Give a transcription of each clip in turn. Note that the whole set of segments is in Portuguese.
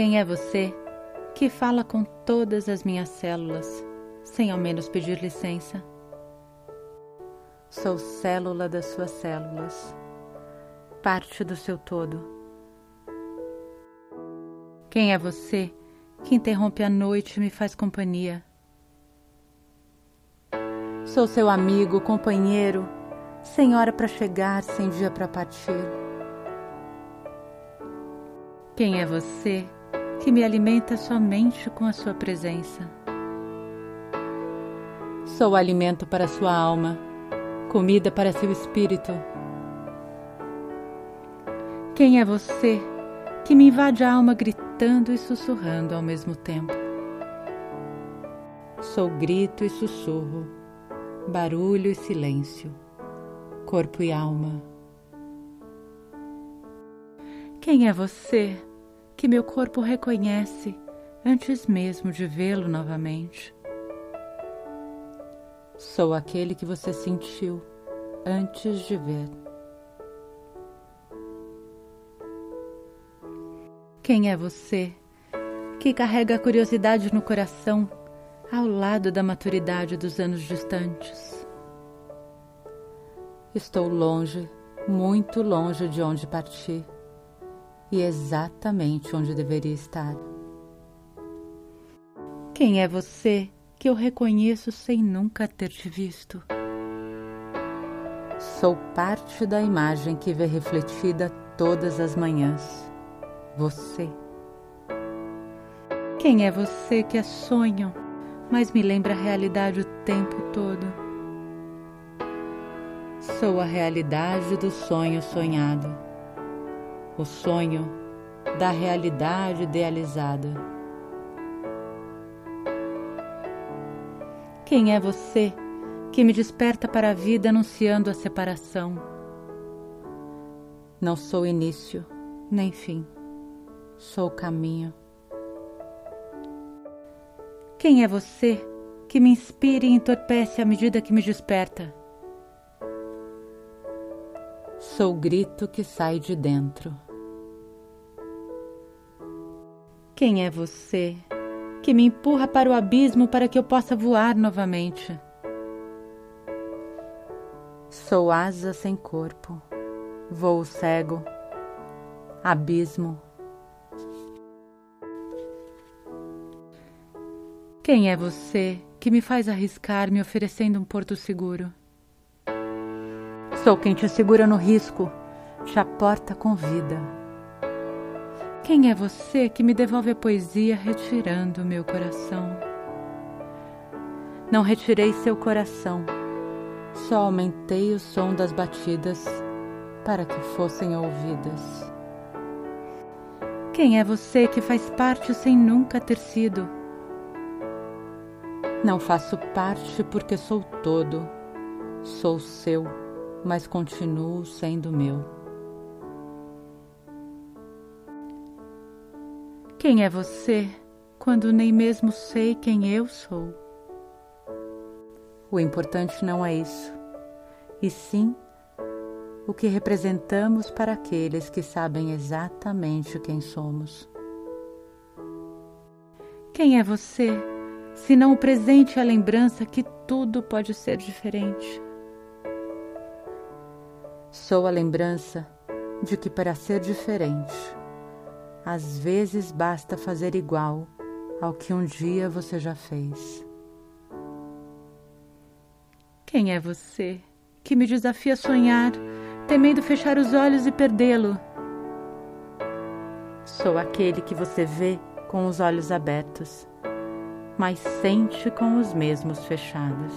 Quem é você que fala com todas as minhas células, sem ao menos pedir licença? Sou célula das suas células, parte do seu todo. Quem é você que interrompe a noite e me faz companhia? Sou seu amigo, companheiro, sem hora para chegar, sem dia para partir. Quem é você que me alimenta somente com a sua presença? Sou alimento para sua alma, comida para seu espírito. Quem é você que me invade a alma gritando e sussurrando ao mesmo tempo? Sou grito e sussurro, barulho e silêncio, corpo e alma. Quem é você que meu corpo reconhece antes mesmo de vê-lo novamente? Sou aquele que você sentiu antes de ver. Quem é você que carrega a curiosidade no coração ao lado da maturidade dos anos distantes? Estou longe, muito longe de onde parti e exatamente onde deveria estar. Quem é você que eu reconheço sem nunca ter te visto? Sou parte da imagem que vê refletida todas as manhãs. Você. Quem é você que é sonho, mas me lembra a realidade o tempo todo? Sou a realidade do sonho sonhado, o sonho da realidade idealizada. Quem é você que me desperta para a vida anunciando a separação? Não sou início nem fim, sou caminho. Quem é você que me inspira e entorpece à medida que me desperta? Sou o grito que sai de dentro. Quem é você que me empurra para o abismo para que eu possa voar novamente? Sou asa sem corpo, voo cego, abismo. Quem é você que me faz arriscar me oferecendo um porto seguro? Sou quem te segura no risco, te aporta com vida. Quem é você que me devolve a poesia retirando meu coração? Não retirei seu coração, só aumentei o som das batidas para que fossem ouvidas. Quem é você que faz parte sem nunca ter sido? Não faço parte porque sou todo, sou seu, mas continuo sendo meu. Quem é você quando nem mesmo sei quem eu sou? O importante não é isso, e sim o que representamos para aqueles que sabem exatamente quem somos. Quem é você se não o presente e a lembrança que tudo pode ser diferente. Sou a lembrança de que para ser diferente, às vezes basta fazer igual ao que um dia você já fez. Quem é você que me desafia a sonhar, temendo fechar os olhos e perdê-lo? Sou aquele que você vê com os olhos abertos mas sente com os mesmos fechados.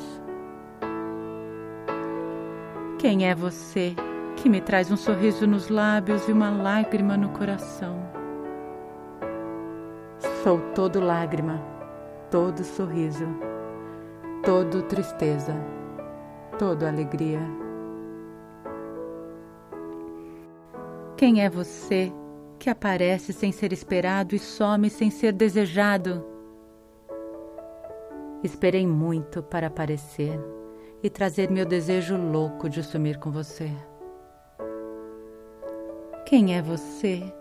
Quem é você que me traz um sorriso nos lábios e uma lágrima no coração? Sou todo lágrima, todo sorriso, todo tristeza, todo alegria. Quem é você que aparece sem ser esperado e some sem ser desejado? Esperei muito para aparecer e trazer meu desejo louco de sumir com você. Quem é você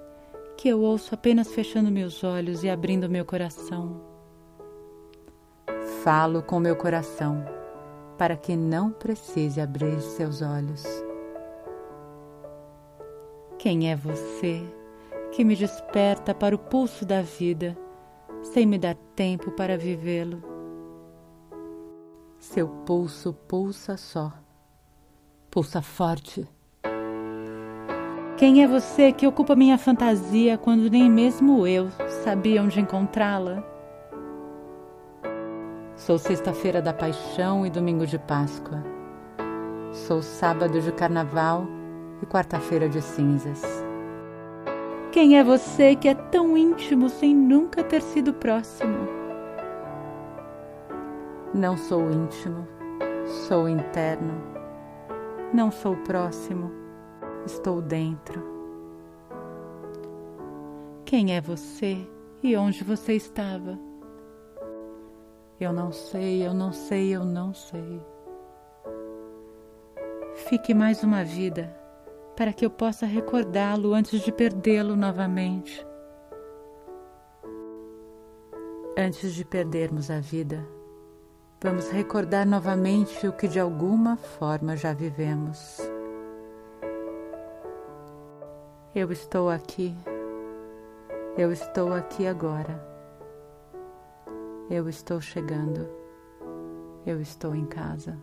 que eu ouço apenas fechando meus olhos e abrindo meu coração. Falo com meu coração para que não precise abrir seus olhos. Quem é você que me desperta para o pulso da vida sem me dar tempo para vivê-lo? Seu pulso pulsa só, pulsa forte. Quem é você que ocupa minha fantasia quando nem mesmo eu sabia onde encontrá-la? Sou sexta-feira da paixão e domingo de Páscoa. Sou sábado de carnaval e quarta-feira de cinzas. Quem é você que é tão íntimo sem nunca ter sido próximo? Não sou íntimo, sou interno. Não sou próximo, estou dentro. Quem é você e onde você estava? Eu não sei, eu não sei, eu não sei. Fique mais uma vida para que eu possa recordá-lo antes de perdê-lo novamente. Antes de perdermos a vida, vamos recordar novamente o que de alguma forma já vivemos. Eu estou aqui, eu estou aqui agora. Eu estou chegando. Eu estou em casa.